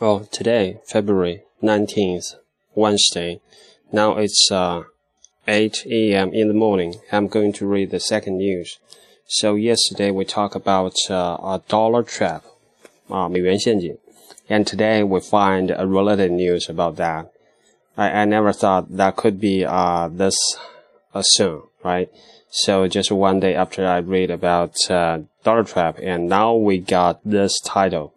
Oh, today, February 19th, Wednesday. Now it's uh, 8 a.m. in the morning. I'm going to read the second news. So yesterday we talked about uh, a dollar trap, uh, 美元陷阱. And today we find a related news about that. I, I never thought that could be uh, this uh, soon, right? So just one day after I read about uh, dollar trap, and now we got this title.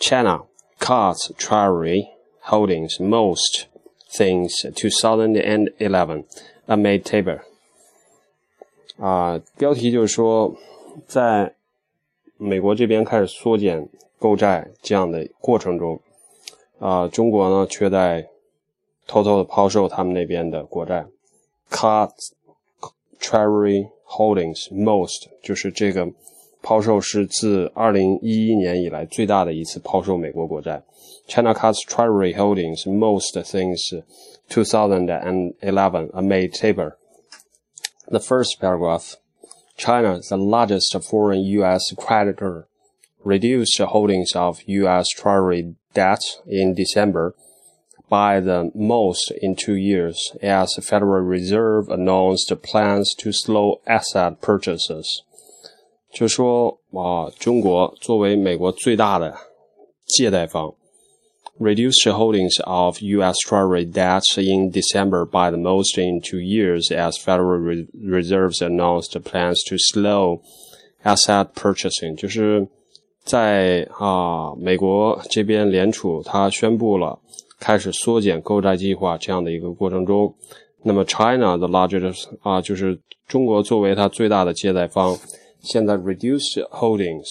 China cuts Treasury holdings most things 2011 amid taper。啊，标题就是说，在美国这边开始缩减购债这样的过程中，啊，中国呢却在偷偷的抛售他们那边的国债，cut Treasury holdings most 就是这个。 抛售是自二零一一年以来最大的一次抛售美国国债。China cuts Treasury holdings most since 2011 amid taper. The first paragraph. China, the largest foreign U.S. creditor, reduced holdings of U.S. Treasury debt in December by the most in two years as the Federal Reserve announced plans to slow asset purchases. 就说啊，中国作为美国最大的借贷方，reduced holdings of U.S. Treasury debts in December by the most in two years as Federal Reserves announced plans to slow asset purchasing。就是在啊，美国这边联储它宣布了开始缩减购债计划这样的一个过程中，那么 China the largest 啊，就是中国作为它最大的借贷方。现在 reduce holdings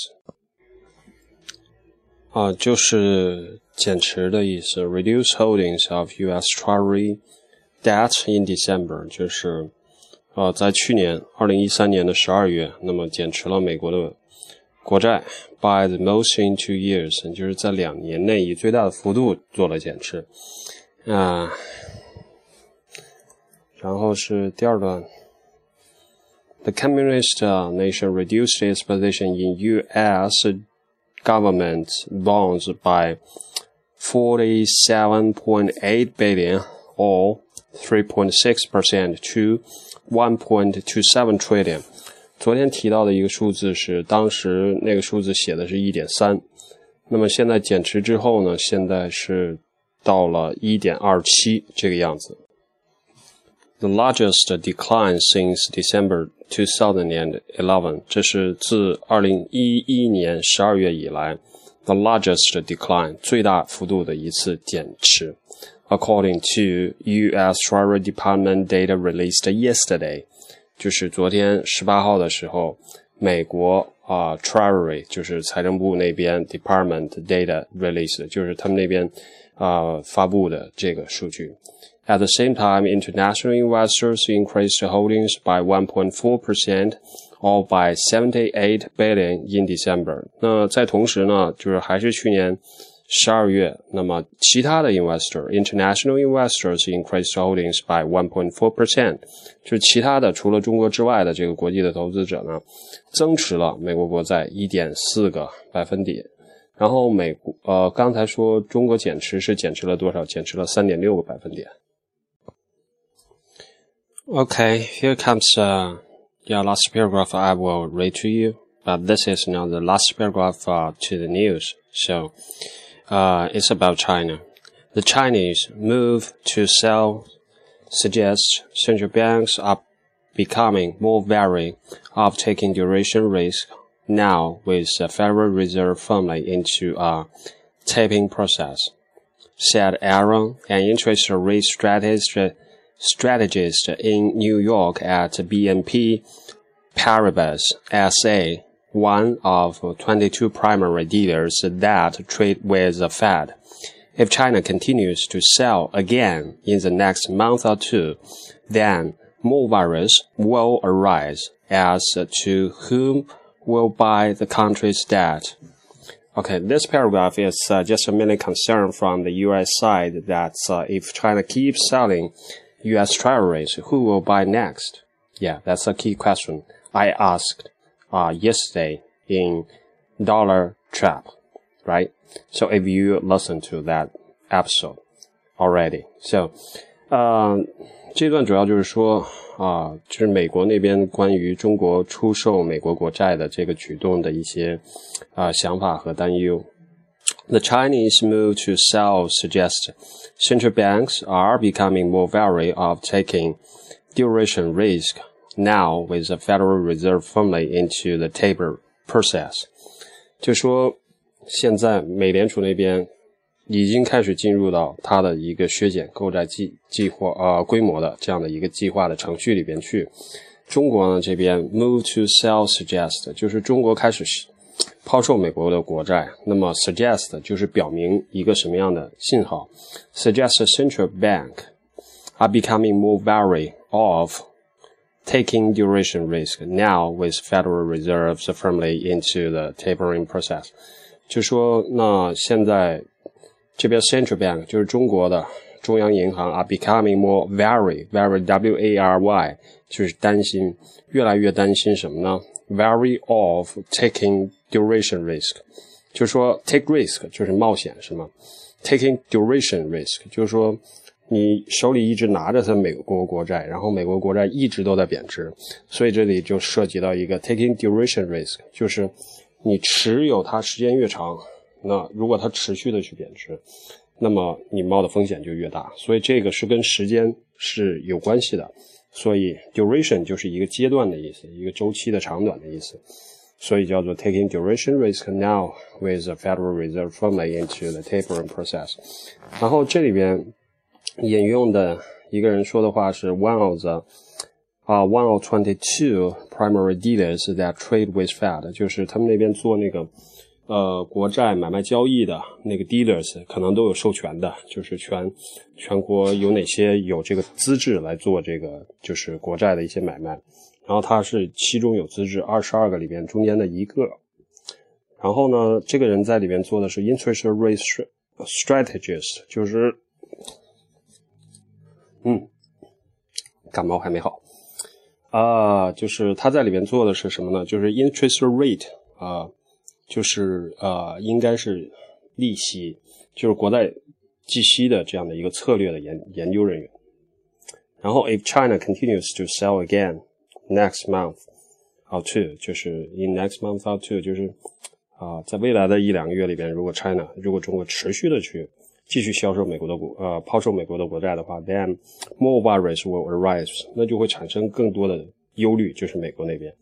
啊，就是减持的意思。reduce holdings of U.S. Treasury debt in December 就是啊，在去年二零一三年的十二月，那么减持了美国的国债 by the most in two years，就是在两年内以最大的幅度做了减持啊。然后是第二段。the communist uh, nation reduced its position in U.S. government bonds by 47.8 billion or 3.6% to 1.27 trillion。昨天提到的一个数字是，当时那个数字写的是一点三，那么现在减持之后呢，现在是到了一点二七这个样子。 The largest decline since December 2011，这是自2011年12月以来 the largest decline 最大幅度的一次减持。According to U.S. Treasury Department data released yesterday，就是昨天18号的时候，美国啊、uh, Treasury 就是财政部那边 Department data released，就是他们那边啊、呃、发布的这个数据。 At the same time, international investors increased holdings by 1.4%, or by 78 billion in December. 那在同时呢，就是还是去年十二月，那么其他的 investor international investors increased holdings by 1.4%，就是其他的除了中国之外的这个国际的投资者呢，增持了美国国债一点四个百分点。然后美国呃，刚才说中国减持是减持了多少？减持了三点六个百分点。Okay, here comes uh, your last paragraph I will read to you. But this is not the last paragraph uh, to the news. So uh, it's about China. The Chinese move to sell suggests central banks are becoming more wary of taking duration risk now with the Federal Reserve firmly into a tapering process, said Aaron, an interest rate strategist strategist in New York at BNP Paribas SA, one of 22 primary dealers that trade with the Fed. If China continues to sell again in the next month or two, then more worries will arise as to whom will buy the country's debt. Okay, this paragraph is uh, just a mainly concern from the U.S. side that uh, if China keeps selling U.S. Treasuries, who will buy next? Yeah, that's a key question I asked uh, yesterday in Dollar Trap, right? So if you listen to that episode already, so 呃，这段主要就是说啊，就是美国那边关于中国出售美国国债的这个举动的一些啊想法和担忧。 The Chinese move to sell suggests central banks are becoming more wary of taking duration risk now with the Federal Reserve firmly into the taper process。就说现在美联储那边已经开始进入到它的一个削减购债计计划呃规模的这样的一个计划的程序里边去。中国呢这边 move to sell suggest 就是中国开始 抛售美国的国债，那么 suggest 就是表明一个什么样的信号？suggest central bank are becoming more wary of taking duration risk now with Federal Reserves firmly into the tapering process。就说那现在这边 central bank 就是中国的中央银行啊，becoming more very very w a r y 就是担心，越来越担心什么呢 ？very of taking duration risk，就是说 take risk 就是冒险是吗？taking duration risk 就是说你手里一直拿着它美国国债，然后美国国债一直都在贬值，所以这里就涉及到一个 taking duration risk，就是你持有它时间越长。那如果它持续的去贬值，那么你冒的风险就越大，所以这个是跟时间是有关系的。所以 duration 就是一个阶段的意思，一个周期的长短的意思，所以叫做 taking duration risk now with the Federal Reserve firmly into the tapering process。然后这里边引用的一个人说的话是 one of the 啊 one of twenty two primary dealers that trade with Fed，就是他们那边做那个。呃，国债买卖交易的那个 dealers 可能都有授权的，就是全全国有哪些有这个资质来做这个就是国债的一些买卖，然后他是其中有资质二十二个里边中间的一个，然后呢，这个人在里边做的是 interest rate strategies，就是嗯，感冒还没好啊，就是他在里边做的是什么呢？就是 interest rate 啊。就是呃，应该是利息，就是国债计息的这样的一个策略的研研究人员。然后，if China continues to sell again next month or two，就是 in next month or two，就是啊，在未来的一两个月里边，如果 China 如果中国持续的去继续销售美国的国呃抛售美国的国债的话，then more worries will arise，那就会产生更多的忧虑，就是美国那边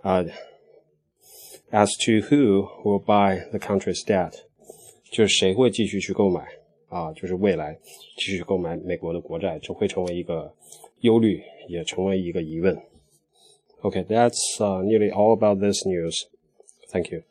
啊。As to who will buy the country's debt，就是谁会继续去购买啊？就是未来继续购买美国的国债，这会成为一个忧虑，也成为一个疑问。Okay, that's uh, nearly all about this news. Thank you.